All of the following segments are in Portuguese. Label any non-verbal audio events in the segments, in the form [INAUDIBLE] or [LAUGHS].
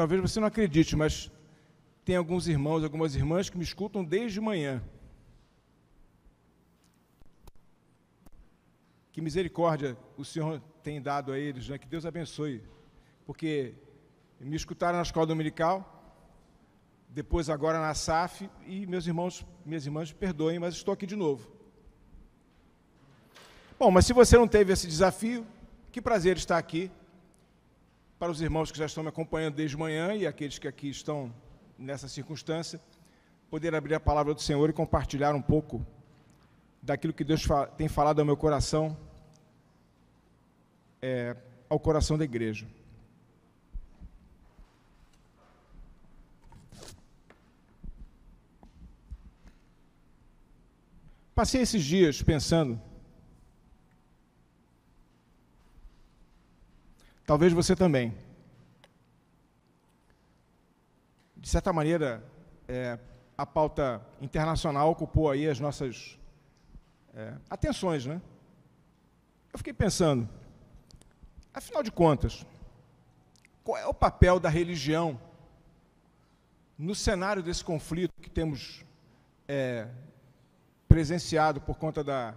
talvez você não acredite, mas tem alguns irmãos, algumas irmãs que me escutam desde manhã. Que misericórdia o Senhor tem dado a eles, né? que Deus abençoe. Porque me escutaram na escola dominical, depois agora na SAF, e meus irmãos, minhas irmãs, perdoem, mas estou aqui de novo. Bom, mas se você não teve esse desafio, que prazer estar aqui. Para os irmãos que já estão me acompanhando desde manhã e aqueles que aqui estão nessa circunstância, poder abrir a palavra do Senhor e compartilhar um pouco daquilo que Deus tem falado ao meu coração, é, ao coração da igreja. Passei esses dias pensando, talvez você também, de certa maneira, é, a pauta internacional ocupou aí as nossas é, atenções, né? Eu fiquei pensando, afinal de contas, qual é o papel da religião no cenário desse conflito que temos é, presenciado por conta da,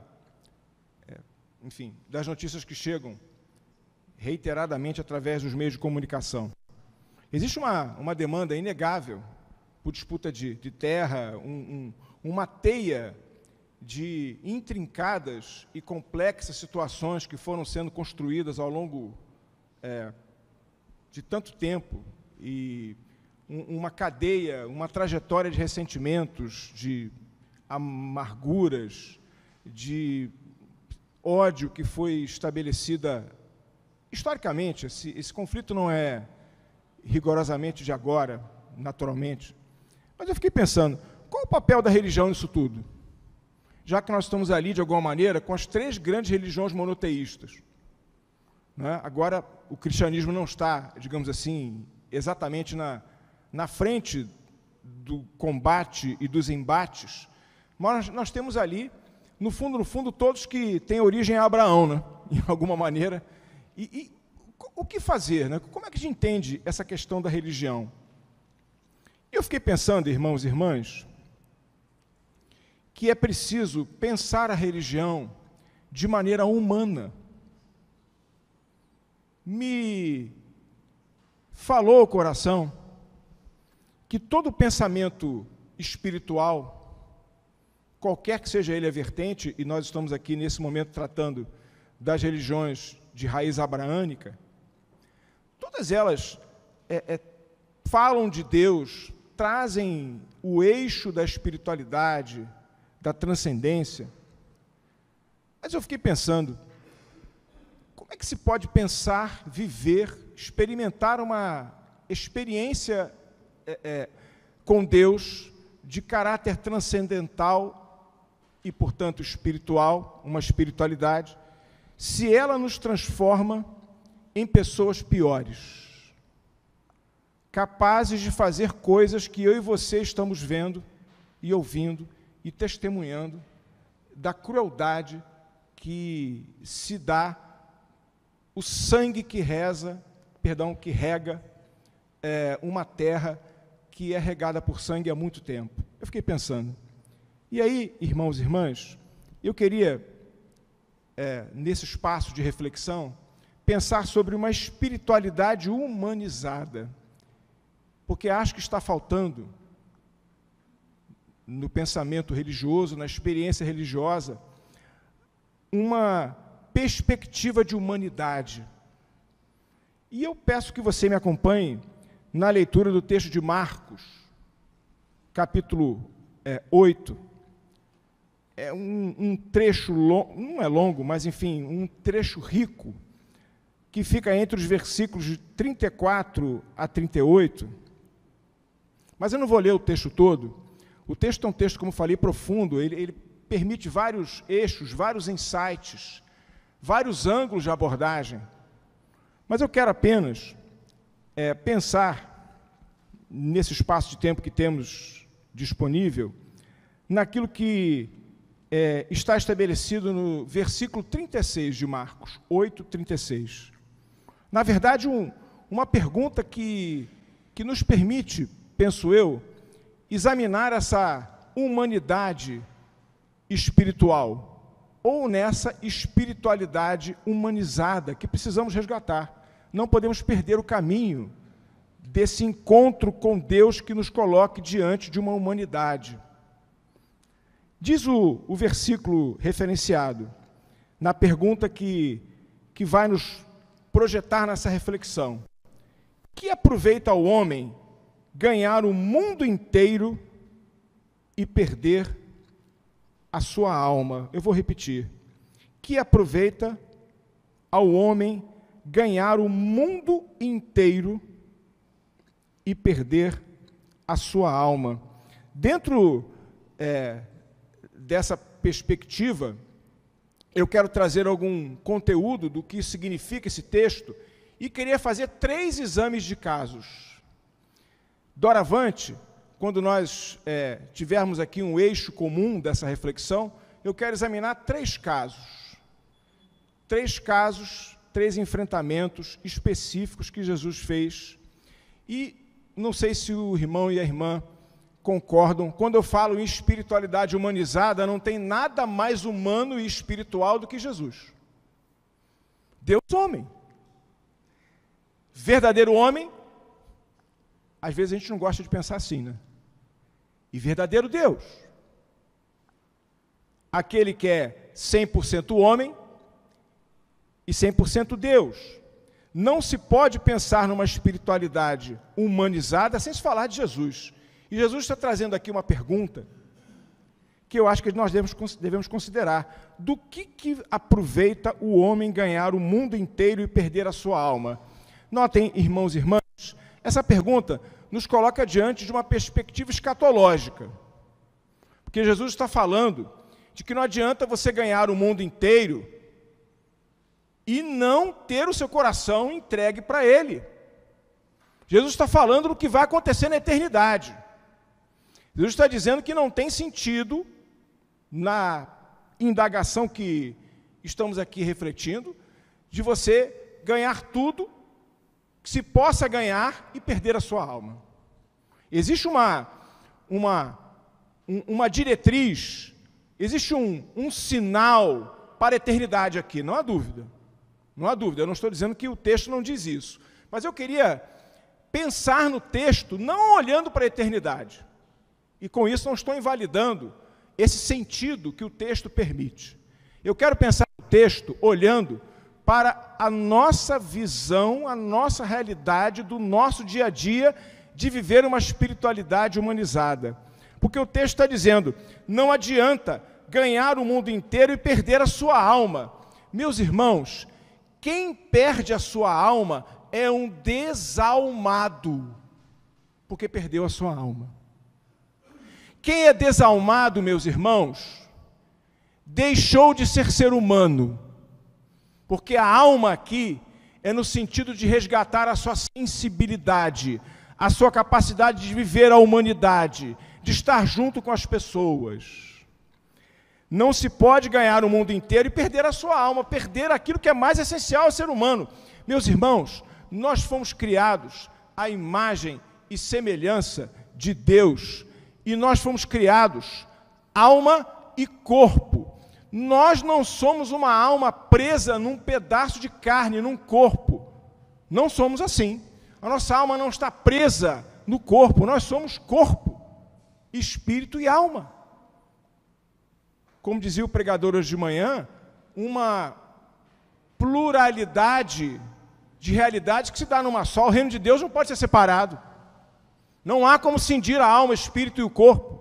é, enfim, das notícias que chegam reiteradamente através dos meios de comunicação? Existe uma, uma demanda inegável por disputa de, de terra, um, um, uma teia de intrincadas e complexas situações que foram sendo construídas ao longo é, de tanto tempo e um, uma cadeia, uma trajetória de ressentimentos, de amarguras, de ódio que foi estabelecida historicamente. Esse, esse conflito não é rigorosamente de agora, naturalmente. Mas eu fiquei pensando, qual o papel da religião nisso tudo? Já que nós estamos ali, de alguma maneira, com as três grandes religiões monoteístas. Né? Agora, o cristianismo não está, digamos assim, exatamente na, na frente do combate e dos embates, mas nós temos ali, no fundo, no fundo, todos que têm origem a Abraão, né? [LAUGHS] em alguma maneira. E, e o que fazer? Né? Como é que a gente entende essa questão da religião? Eu fiquei pensando, irmãos e irmãs, que é preciso pensar a religião de maneira humana. Me falou o coração que todo pensamento espiritual, qualquer que seja ele a vertente, e nós estamos aqui nesse momento tratando das religiões de raiz abraânica, Todas elas é, é, falam de Deus, trazem o eixo da espiritualidade, da transcendência. Mas eu fiquei pensando, como é que se pode pensar, viver, experimentar uma experiência é, é, com Deus de caráter transcendental e, portanto, espiritual, uma espiritualidade, se ela nos transforma em pessoas piores, capazes de fazer coisas que eu e você estamos vendo e ouvindo e testemunhando da crueldade que se dá o sangue que reza, perdão, que rega é, uma terra que é regada por sangue há muito tempo. Eu fiquei pensando. E aí, irmãos e irmãs, eu queria, é, nesse espaço de reflexão, pensar sobre uma espiritualidade humanizada, porque acho que está faltando no pensamento religioso, na experiência religiosa, uma perspectiva de humanidade. E eu peço que você me acompanhe na leitura do texto de Marcos, capítulo é, 8. É um, um trecho, longo, não é longo, mas enfim, um trecho rico que fica entre os versículos de 34 a 38. Mas eu não vou ler o texto todo. O texto é um texto, como falei, profundo. Ele, ele permite vários eixos, vários insights, vários ângulos de abordagem. Mas eu quero apenas é, pensar, nesse espaço de tempo que temos disponível, naquilo que é, está estabelecido no versículo 36 de Marcos, 8, 36. Na verdade, um, uma pergunta que que nos permite, penso eu, examinar essa humanidade espiritual ou nessa espiritualidade humanizada que precisamos resgatar. Não podemos perder o caminho desse encontro com Deus que nos coloque diante de uma humanidade. Diz o, o versículo referenciado, na pergunta que, que vai nos projetar nessa reflexão: Que aproveita ao homem ganhar o mundo inteiro e perder a sua alma? Eu vou repetir: Que aproveita ao homem ganhar o mundo inteiro e perder a sua alma. Dentro é, dessa perspectiva, eu quero trazer algum conteúdo do que significa esse texto e queria fazer três exames de casos. Doravante, quando nós é, tivermos aqui um eixo comum dessa reflexão, eu quero examinar três casos. Três casos, três enfrentamentos específicos que Jesus fez. E não sei se o irmão e a irmã concordam. Quando eu falo em espiritualidade humanizada, não tem nada mais humano e espiritual do que Jesus. Deus homem. Verdadeiro homem. Às vezes a gente não gosta de pensar assim, né? E verdadeiro Deus. Aquele que é 100% homem e 100% Deus. Não se pode pensar numa espiritualidade humanizada sem se falar de Jesus. E Jesus está trazendo aqui uma pergunta que eu acho que nós devemos, considerar. Do que, que aproveita o homem ganhar o mundo inteiro e perder a sua alma? Notem, irmãos e irmãs, essa pergunta nos coloca diante de uma perspectiva escatológica. Porque Jesus está falando de que não adianta você ganhar o mundo inteiro e não ter o seu coração entregue para Ele. Jesus está falando do que vai acontecer na eternidade. Jesus está dizendo que não tem sentido, na indagação que estamos aqui refletindo, de você ganhar tudo que se possa ganhar e perder a sua alma. Existe uma, uma, uma diretriz, existe um, um sinal para a eternidade aqui, não há dúvida. Não há dúvida, eu não estou dizendo que o texto não diz isso. Mas eu queria pensar no texto não olhando para a eternidade. E com isso não estou invalidando esse sentido que o texto permite. Eu quero pensar no texto olhando para a nossa visão, a nossa realidade do nosso dia a dia de viver uma espiritualidade humanizada. Porque o texto está dizendo: não adianta ganhar o mundo inteiro e perder a sua alma. Meus irmãos, quem perde a sua alma é um desalmado, porque perdeu a sua alma. Quem é desalmado, meus irmãos, deixou de ser ser humano, porque a alma aqui é no sentido de resgatar a sua sensibilidade, a sua capacidade de viver a humanidade, de estar junto com as pessoas. Não se pode ganhar o mundo inteiro e perder a sua alma, perder aquilo que é mais essencial ao ser humano. Meus irmãos, nós fomos criados à imagem e semelhança de Deus, e nós fomos criados alma e corpo. Nós não somos uma alma presa num pedaço de carne, num corpo. Não somos assim. A nossa alma não está presa no corpo, nós somos corpo, espírito e alma como dizia o pregador hoje de manhã, uma pluralidade de realidades que se dá numa só. O reino de Deus não pode ser separado. Não há como cindir a alma, o espírito e o corpo.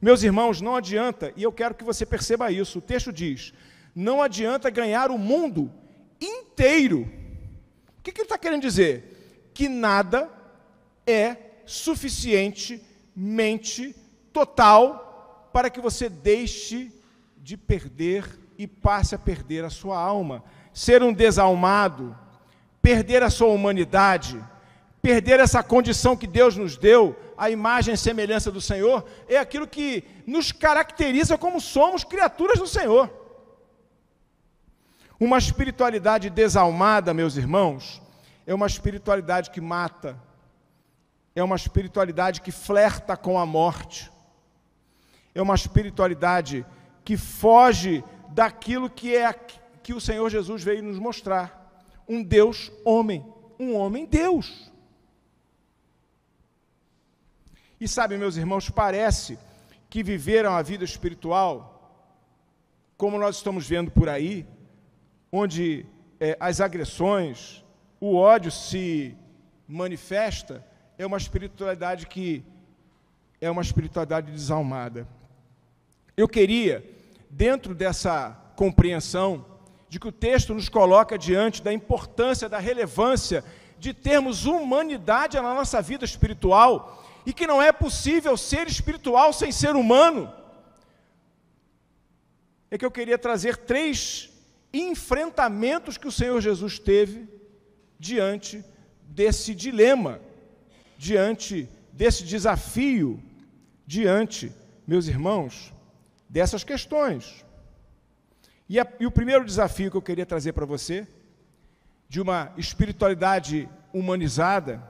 Meus irmãos, não adianta, e eu quero que você perceba isso. O texto diz: não adianta ganhar o mundo inteiro. O que, que ele está querendo dizer? Que nada é suficientemente total para que você deixe de perder e passe a perder a sua alma. Ser um desalmado, perder a sua humanidade, perder essa condição que Deus nos deu, a imagem e semelhança do Senhor, é aquilo que nos caracteriza como somos criaturas do Senhor. Uma espiritualidade desalmada, meus irmãos, é uma espiritualidade que mata, é uma espiritualidade que flerta com a morte, é uma espiritualidade que foge daquilo que é que o Senhor Jesus veio nos mostrar: um Deus homem, um homem Deus. E sabe, meus irmãos, parece que viveram a vida espiritual, como nós estamos vendo por aí, onde é, as agressões, o ódio se manifesta, é uma espiritualidade que é uma espiritualidade desalmada. Eu queria, dentro dessa compreensão, de que o texto nos coloca diante da importância, da relevância de termos humanidade na nossa vida espiritual e que não é possível ser espiritual sem ser humano. É que eu queria trazer três enfrentamentos que o Senhor Jesus teve diante desse dilema, diante desse desafio, diante, meus irmãos, dessas questões. E, a, e o primeiro desafio que eu queria trazer para você, de uma espiritualidade humanizada,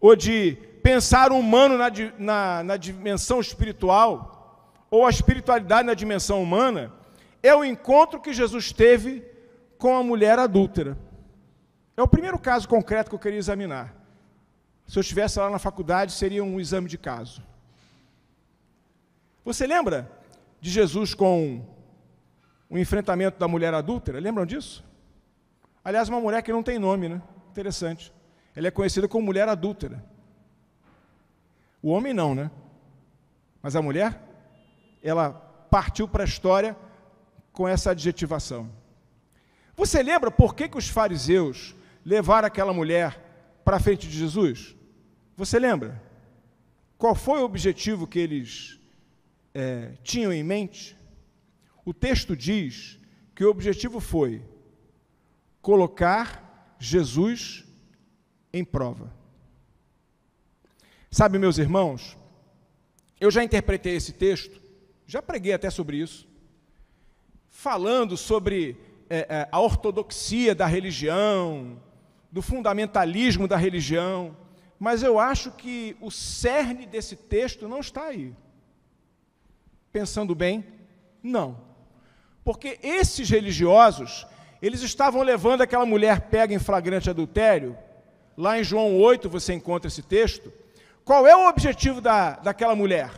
ou de pensar o humano na, na, na dimensão espiritual, ou a espiritualidade na dimensão humana, é o encontro que Jesus teve com a mulher adúltera. É o primeiro caso concreto que eu queria examinar. Se eu estivesse lá na faculdade, seria um exame de caso. Você lembra de Jesus com o enfrentamento da mulher adúltera? Lembram disso? Aliás, uma mulher que não tem nome, né? Interessante. Ela é conhecida como mulher adúltera. O homem não, né? Mas a mulher, ela partiu para a história com essa adjetivação. Você lembra por que, que os fariseus levaram aquela mulher para frente de Jesus? Você lembra? Qual foi o objetivo que eles é, tinham em mente? O texto diz que o objetivo foi colocar Jesus em prova. Sabe, meus irmãos, eu já interpretei esse texto, já preguei até sobre isso, falando sobre é, é, a ortodoxia da religião, do fundamentalismo da religião, mas eu acho que o cerne desse texto não está aí. Pensando bem, não. Porque esses religiosos, eles estavam levando aquela mulher pega em flagrante adultério, lá em João 8 você encontra esse texto, qual é o objetivo da, daquela mulher?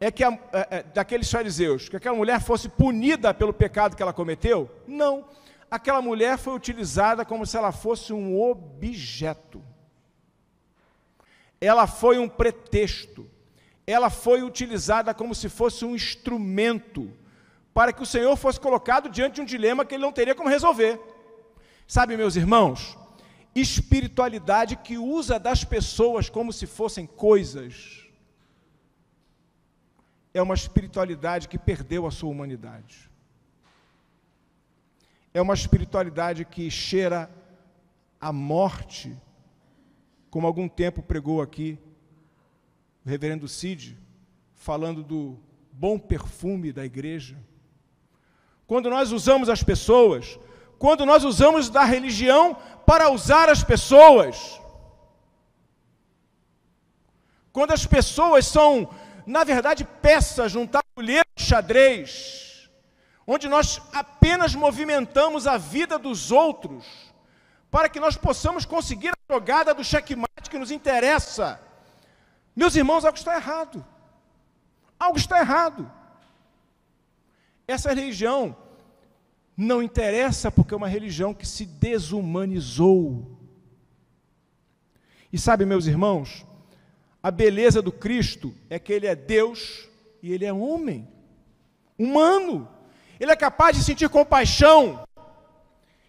É que a, é, é, daqueles fariseus, que aquela mulher fosse punida pelo pecado que ela cometeu? Não. Aquela mulher foi utilizada como se ela fosse um objeto. Ela foi um pretexto. Ela foi utilizada como se fosse um instrumento para que o Senhor fosse colocado diante de um dilema que ele não teria como resolver. Sabe, meus irmãos, espiritualidade que usa das pessoas como se fossem coisas. É uma espiritualidade que perdeu a sua humanidade. É uma espiritualidade que cheira a morte, como algum tempo pregou aqui o reverendo Cid, falando do bom perfume da igreja. Quando nós usamos as pessoas quando nós usamos da religião para usar as pessoas. Quando as pessoas são, na verdade, peças num tabuleiro de xadrez, onde nós apenas movimentamos a vida dos outros, para que nós possamos conseguir a jogada do checkmate que nos interessa. Meus irmãos, algo está errado. Algo está errado. Essa religião não interessa porque é uma religião que se desumanizou. E sabe, meus irmãos, a beleza do Cristo é que ele é Deus e ele é homem, humano. Ele é capaz de sentir compaixão.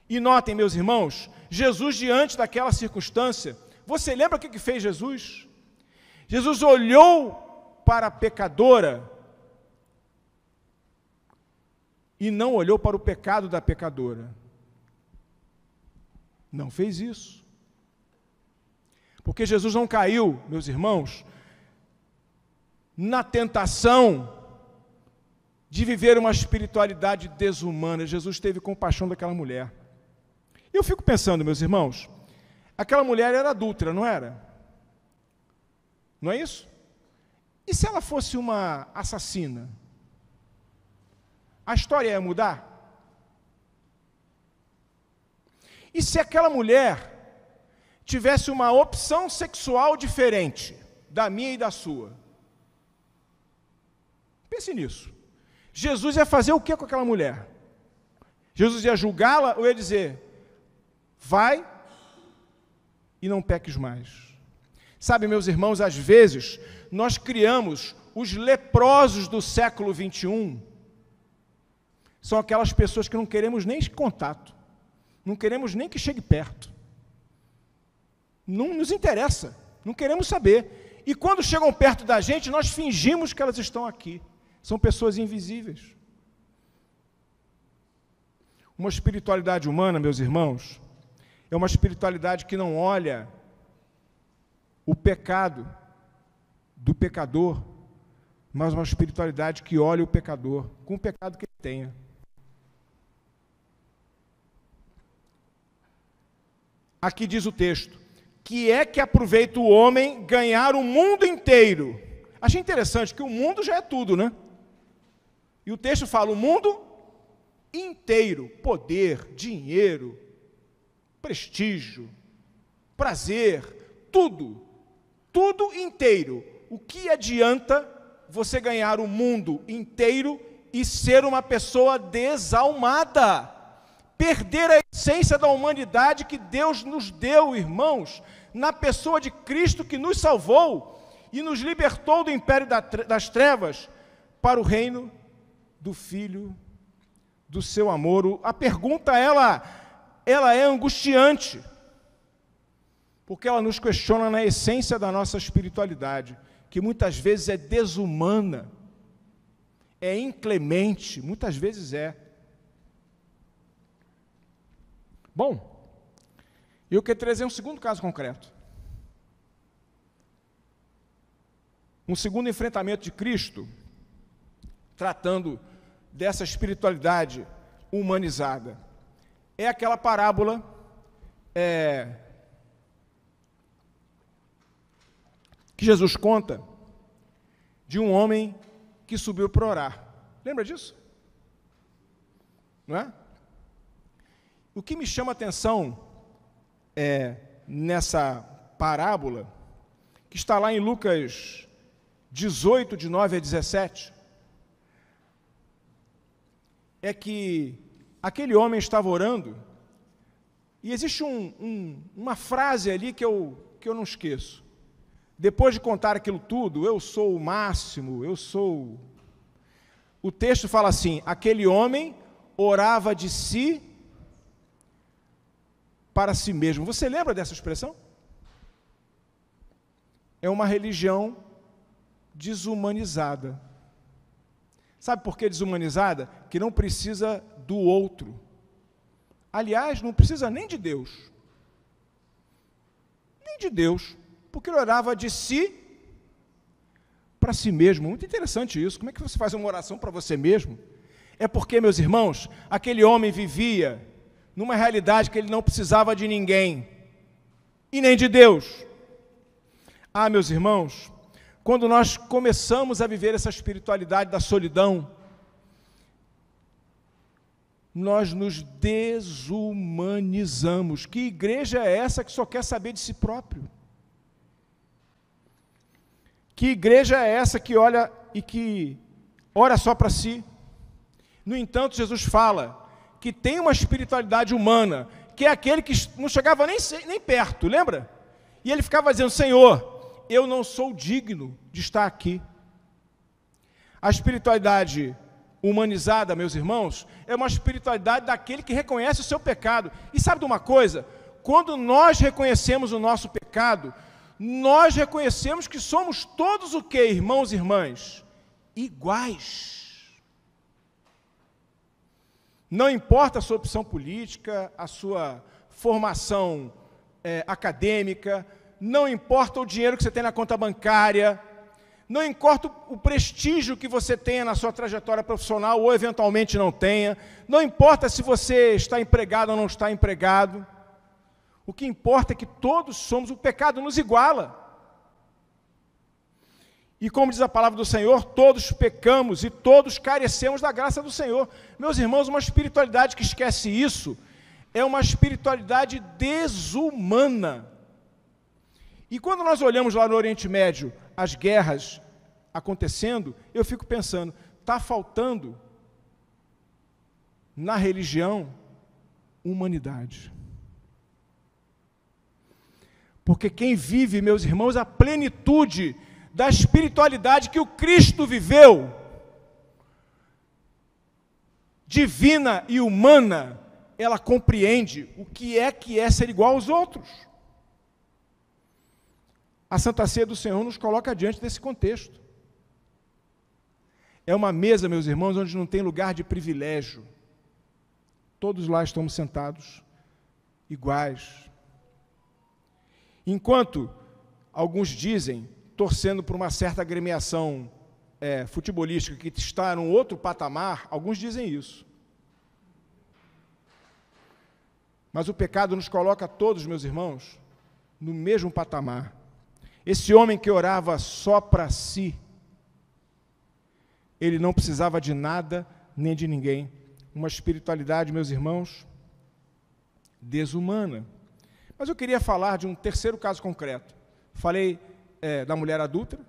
E notem, meus irmãos, Jesus, diante daquela circunstância, você lembra o que fez Jesus? Jesus olhou para a pecadora e não olhou para o pecado da pecadora. Não fez isso. Porque Jesus não caiu, meus irmãos, na tentação de viver uma espiritualidade desumana. Jesus teve compaixão daquela mulher. Eu fico pensando, meus irmãos, aquela mulher era adúltera, não era? Não é isso? E se ela fosse uma assassina? A história ia mudar? E se aquela mulher tivesse uma opção sexual diferente da minha e da sua? Pense nisso. Jesus ia fazer o que com aquela mulher? Jesus ia julgá-la ou ia dizer: vai e não peques mais? Sabe, meus irmãos, às vezes nós criamos os leprosos do século 21. São aquelas pessoas que não queremos nem contato, não queremos nem que chegue perto. Não nos interessa, não queremos saber. E quando chegam perto da gente, nós fingimos que elas estão aqui. São pessoas invisíveis. Uma espiritualidade humana, meus irmãos, é uma espiritualidade que não olha o pecado do pecador, mas uma espiritualidade que olha o pecador com o pecado que ele tenha. Aqui diz o texto: que é que aproveita o homem ganhar o mundo inteiro? Achei interessante que o mundo já é tudo, né? E o texto fala o mundo inteiro: poder, dinheiro, prestígio, prazer, tudo. Tudo inteiro. O que adianta você ganhar o mundo inteiro e ser uma pessoa desalmada? Perder a essência da humanidade que Deus nos deu, irmãos, na pessoa de Cristo que nos salvou e nos libertou do império das trevas para o reino do Filho do seu amor. A pergunta ela ela é angustiante, porque ela nos questiona na essência da nossa espiritualidade, que muitas vezes é desumana, é inclemente, muitas vezes é. Bom, eu quero trazer um segundo caso concreto. Um segundo enfrentamento de Cristo, tratando dessa espiritualidade humanizada. É aquela parábola é, que Jesus conta de um homem que subiu para orar. Lembra disso? Não é? O que me chama a atenção é, nessa parábola, que está lá em Lucas 18, de 9 a 17, é que aquele homem estava orando, e existe um, um, uma frase ali que eu, que eu não esqueço. Depois de contar aquilo tudo, eu sou o máximo, eu sou. O texto fala assim: aquele homem orava de si para si mesmo. Você lembra dessa expressão? É uma religião desumanizada. Sabe por que desumanizada? Que não precisa do outro. Aliás, não precisa nem de Deus. Nem de Deus. Porque ele orava de si para si mesmo. Muito interessante isso. Como é que você faz uma oração para você mesmo? É porque, meus irmãos, aquele homem vivia numa realidade que ele não precisava de ninguém e nem de Deus. Ah, meus irmãos, quando nós começamos a viver essa espiritualidade da solidão, nós nos desumanizamos. Que igreja é essa que só quer saber de si próprio? Que igreja é essa que olha e que ora só para si? No entanto, Jesus fala que tem uma espiritualidade humana, que é aquele que não chegava nem, nem perto, lembra? E ele ficava dizendo: Senhor, eu não sou digno de estar aqui. A espiritualidade humanizada, meus irmãos, é uma espiritualidade daquele que reconhece o seu pecado. E sabe de uma coisa? Quando nós reconhecemos o nosso pecado, nós reconhecemos que somos todos o que, irmãos e irmãs? Iguais. Não importa a sua opção política, a sua formação é, acadêmica, não importa o dinheiro que você tem na conta bancária, não importa o prestígio que você tenha na sua trajetória profissional ou eventualmente não tenha, não importa se você está empregado ou não está empregado, o que importa é que todos somos, o pecado nos iguala. E como diz a palavra do Senhor, todos pecamos e todos carecemos da graça do Senhor. Meus irmãos, uma espiritualidade que esquece isso é uma espiritualidade desumana. E quando nós olhamos lá no Oriente Médio as guerras acontecendo, eu fico pensando, está faltando na religião humanidade. Porque quem vive, meus irmãos, a plenitude da espiritualidade que o Cristo viveu, divina e humana, ela compreende o que é que é ser igual aos outros. A Santa Ceia do Senhor nos coloca diante desse contexto. É uma mesa, meus irmãos, onde não tem lugar de privilégio. Todos lá estamos sentados iguais. Enquanto alguns dizem torcendo por uma certa agremiação é, futebolística que está num outro patamar, alguns dizem isso. Mas o pecado nos coloca todos, meus irmãos, no mesmo patamar. Esse homem que orava só para si, ele não precisava de nada nem de ninguém. Uma espiritualidade, meus irmãos, desumana. Mas eu queria falar de um terceiro caso concreto. Falei é, da mulher adulta,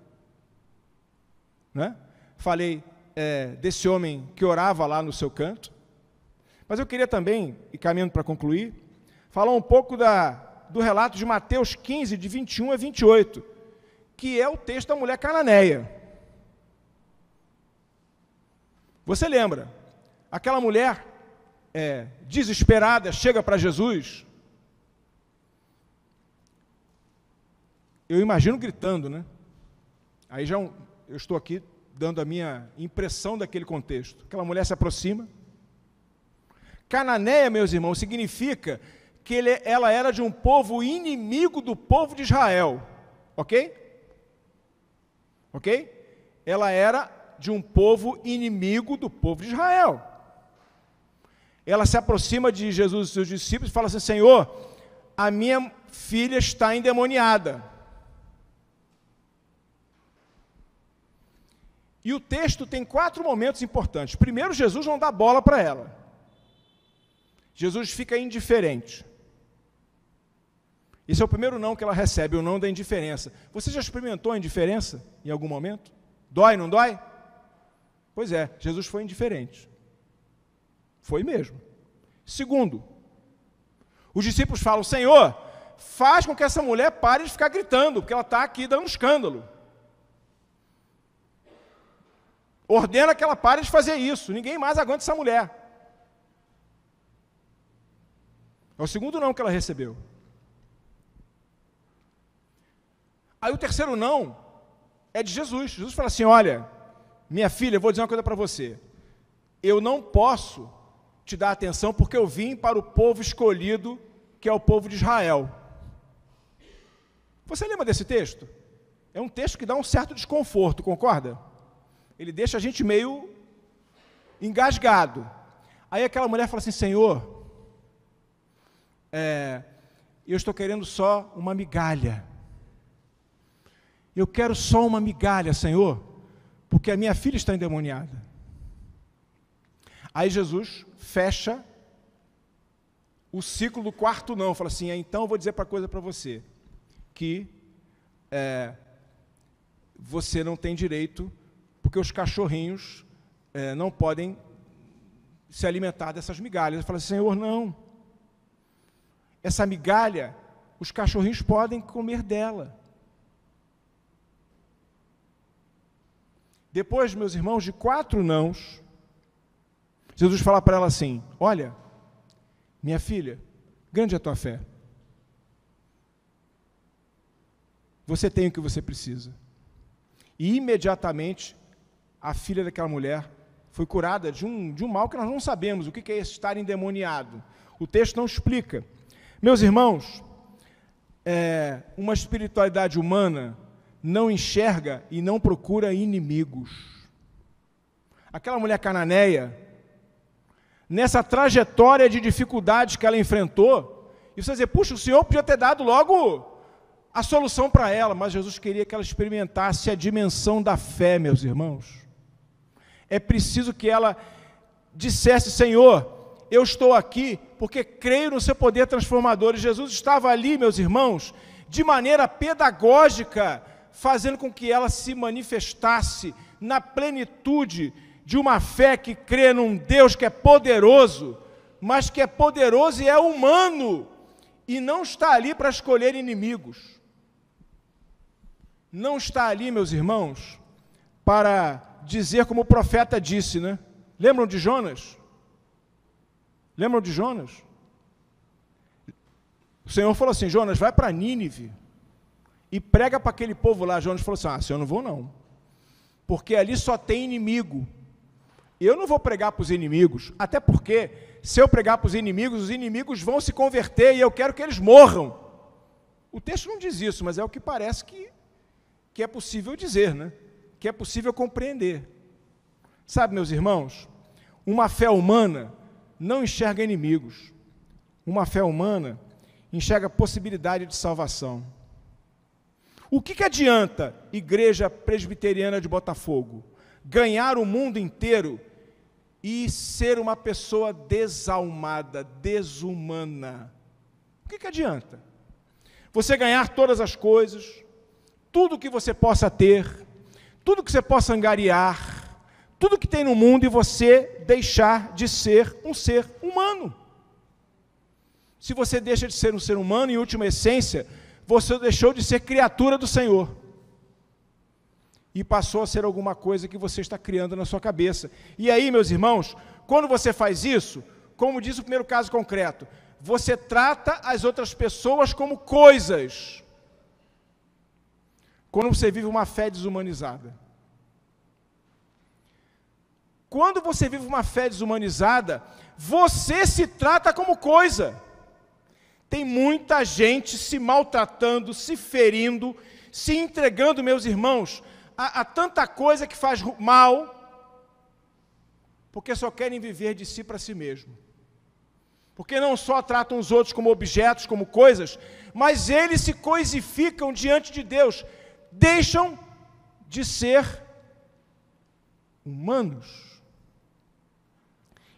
né? falei é, desse homem que orava lá no seu canto, mas eu queria também, e caminhando para concluir, falar um pouco da, do relato de Mateus 15, de 21 a 28, que é o texto da mulher cananeia. Você lembra? Aquela mulher é, desesperada chega para Jesus eu imagino gritando, né? Aí já é eu estou aqui dando a minha impressão daquele contexto. Aquela mulher se aproxima. Cananeia, meus irmãos, significa que ele, ela era de um povo inimigo do povo de Israel. Ok? Ok? Ela era de um povo inimigo do povo de Israel. Ela se aproxima de Jesus e seus discípulos e fala assim: Senhor, a minha filha está endemoniada. E o texto tem quatro momentos importantes. Primeiro, Jesus não dá bola para ela. Jesus fica indiferente. Esse é o primeiro não que ela recebe, o não da indiferença. Você já experimentou a indiferença em algum momento? Dói, não dói? Pois é, Jesus foi indiferente. Foi mesmo. Segundo, os discípulos falam: Senhor, faz com que essa mulher pare de ficar gritando, porque ela está aqui dando escândalo. Ordena que ela pare de fazer isso. Ninguém mais aguenta essa mulher. É o segundo não que ela recebeu. Aí o terceiro não é de Jesus. Jesus fala assim: Olha, minha filha, eu vou dizer uma coisa para você. Eu não posso te dar atenção porque eu vim para o povo escolhido, que é o povo de Israel. Você lembra desse texto? É um texto que dá um certo desconforto, concorda? Ele deixa a gente meio engasgado. Aí aquela mulher fala assim: Senhor, é, eu estou querendo só uma migalha. Eu quero só uma migalha, Senhor, porque a minha filha está endemoniada. Aí Jesus fecha o ciclo do quarto não, fala assim: é, então eu vou dizer para coisa para você, que é, você não tem direito porque os cachorrinhos é, não podem se alimentar dessas migalhas. Eu falo assim, Senhor, não. Essa migalha, os cachorrinhos podem comer dela. Depois, meus irmãos, de quatro nãos, Jesus fala para ela assim: Olha, minha filha, grande é a tua fé. Você tem o que você precisa. E imediatamente a filha daquela mulher foi curada de um, de um mal que nós não sabemos. O que é estar endemoniado? O texto não explica. Meus irmãos, é, uma espiritualidade humana não enxerga e não procura inimigos. Aquela mulher cananeia, nessa trajetória de dificuldades que ela enfrentou, e você dizer, puxa, o Senhor podia ter dado logo a solução para ela, mas Jesus queria que ela experimentasse a dimensão da fé, meus irmãos. É preciso que ela dissesse: Senhor, eu estou aqui porque creio no seu poder transformador. E Jesus estava ali, meus irmãos, de maneira pedagógica, fazendo com que ela se manifestasse na plenitude de uma fé que crê num Deus que é poderoso, mas que é poderoso e é humano, e não está ali para escolher inimigos. Não está ali, meus irmãos, para dizer como o profeta disse, né? Lembram de Jonas? Lembram de Jonas? O Senhor falou assim: Jonas, vai para Nínive e prega para aquele povo lá. Jonas falou assim: Ah, Senhor, não vou não, porque ali só tem inimigo. Eu não vou pregar para os inimigos, até porque, se eu pregar para os inimigos, os inimigos vão se converter e eu quero que eles morram. O texto não diz isso, mas é o que parece que, que é possível dizer, né? Que é possível compreender. Sabe, meus irmãos, uma fé humana não enxerga inimigos. Uma fé humana enxerga possibilidade de salvação. O que, que adianta, Igreja Presbiteriana de Botafogo, ganhar o mundo inteiro e ser uma pessoa desalmada, desumana? O que, que adianta? Você ganhar todas as coisas, tudo que você possa ter, tudo que você possa angariar, tudo que tem no mundo e você deixar de ser um ser humano. Se você deixa de ser um ser humano, em última essência, você deixou de ser criatura do Senhor. E passou a ser alguma coisa que você está criando na sua cabeça. E aí, meus irmãos, quando você faz isso, como diz o primeiro caso concreto, você trata as outras pessoas como coisas. Quando você vive uma fé desumanizada. Quando você vive uma fé desumanizada, você se trata como coisa. Tem muita gente se maltratando, se ferindo, se entregando, meus irmãos, a, a tanta coisa que faz mal, porque só querem viver de si para si mesmo. Porque não só tratam os outros como objetos, como coisas, mas eles se coisificam diante de Deus, deixam de ser humanos.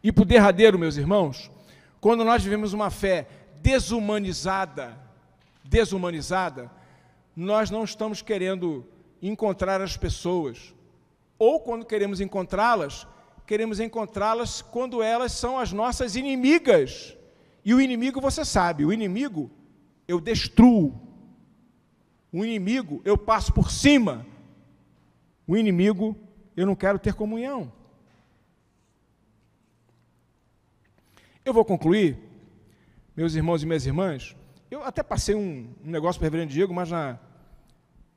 E por derradeiro, meus irmãos, quando nós vivemos uma fé desumanizada, desumanizada, nós não estamos querendo encontrar as pessoas. Ou quando queremos encontrá-las, queremos encontrá-las quando elas são as nossas inimigas. E o inimigo, você sabe, o inimigo eu destruo. O inimigo eu passo por cima. O inimigo eu não quero ter comunhão. Eu vou concluir, meus irmãos e minhas irmãs. Eu até passei um, um negócio para o reverendo Diego, mas na,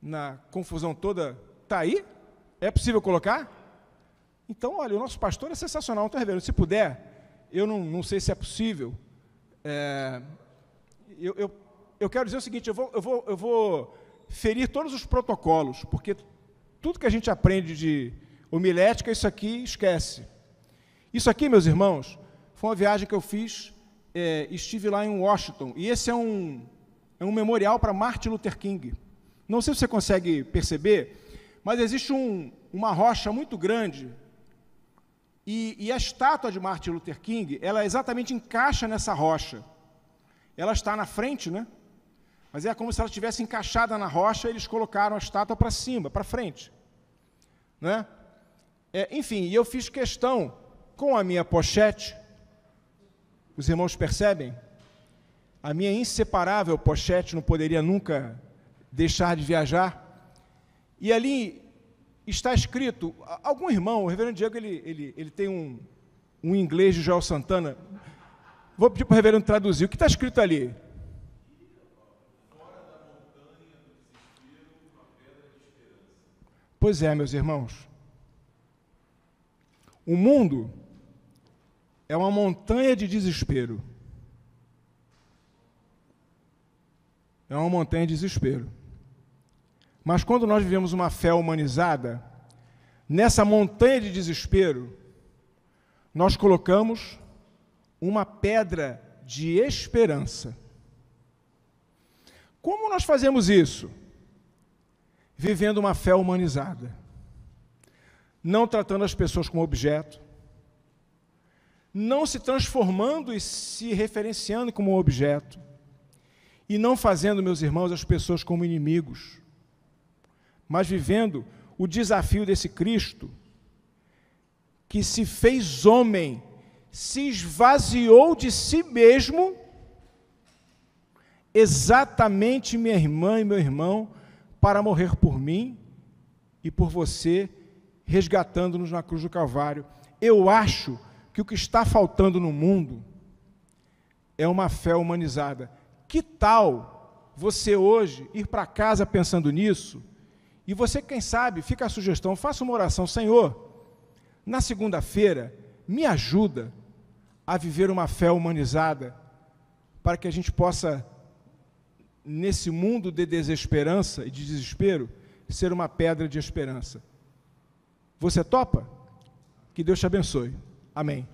na confusão toda, está aí? É possível colocar? Então, olha, o nosso pastor é sensacional, então, reverendo, se puder, eu não, não sei se é possível. É, eu, eu, eu, quero dizer o seguinte: eu vou, eu, vou, eu vou ferir todos os protocolos, porque tudo que a gente aprende de homilética, isso aqui esquece. Isso aqui, meus irmãos, foi uma viagem que eu fiz, é, estive lá em Washington, e esse é um, é um memorial para Martin Luther King. Não sei se você consegue perceber, mas existe um, uma rocha muito grande, e, e a estátua de Martin Luther King, ela exatamente encaixa nessa rocha. Ela está na frente, né? Mas é como se ela estivesse encaixada na rocha, eles colocaram a estátua para cima, para frente. Né? É, enfim, eu fiz questão, com a minha pochete, os irmãos percebem? A minha inseparável pochete não poderia nunca deixar de viajar. E ali está escrito, algum irmão, o reverendo Diego, ele, ele, ele tem um, um inglês de Joel Santana. Vou pedir para o reverendo traduzir. O que está escrito ali? Pois é, meus irmãos. O mundo é uma montanha de desespero. É uma montanha de desespero. Mas quando nós vivemos uma fé humanizada, nessa montanha de desespero, nós colocamos uma pedra de esperança. Como nós fazemos isso? Vivendo uma fé humanizada. Não tratando as pessoas como objeto. Não se transformando e se referenciando como objeto. E não fazendo, meus irmãos, as pessoas como inimigos. Mas vivendo o desafio desse Cristo que se fez homem, se esvaziou de si mesmo exatamente minha irmã e meu irmão para morrer por mim e por você, resgatando-nos na cruz do Calvário. Eu acho que o que está faltando no mundo é uma fé humanizada. Que tal você hoje ir para casa pensando nisso? E você, quem sabe, fica a sugestão, faça uma oração, Senhor, na segunda-feira, me ajuda a viver uma fé humanizada, para que a gente possa nesse mundo de desesperança e de desespero, ser uma pedra de esperança. Você topa? Que Deus te abençoe. Amém.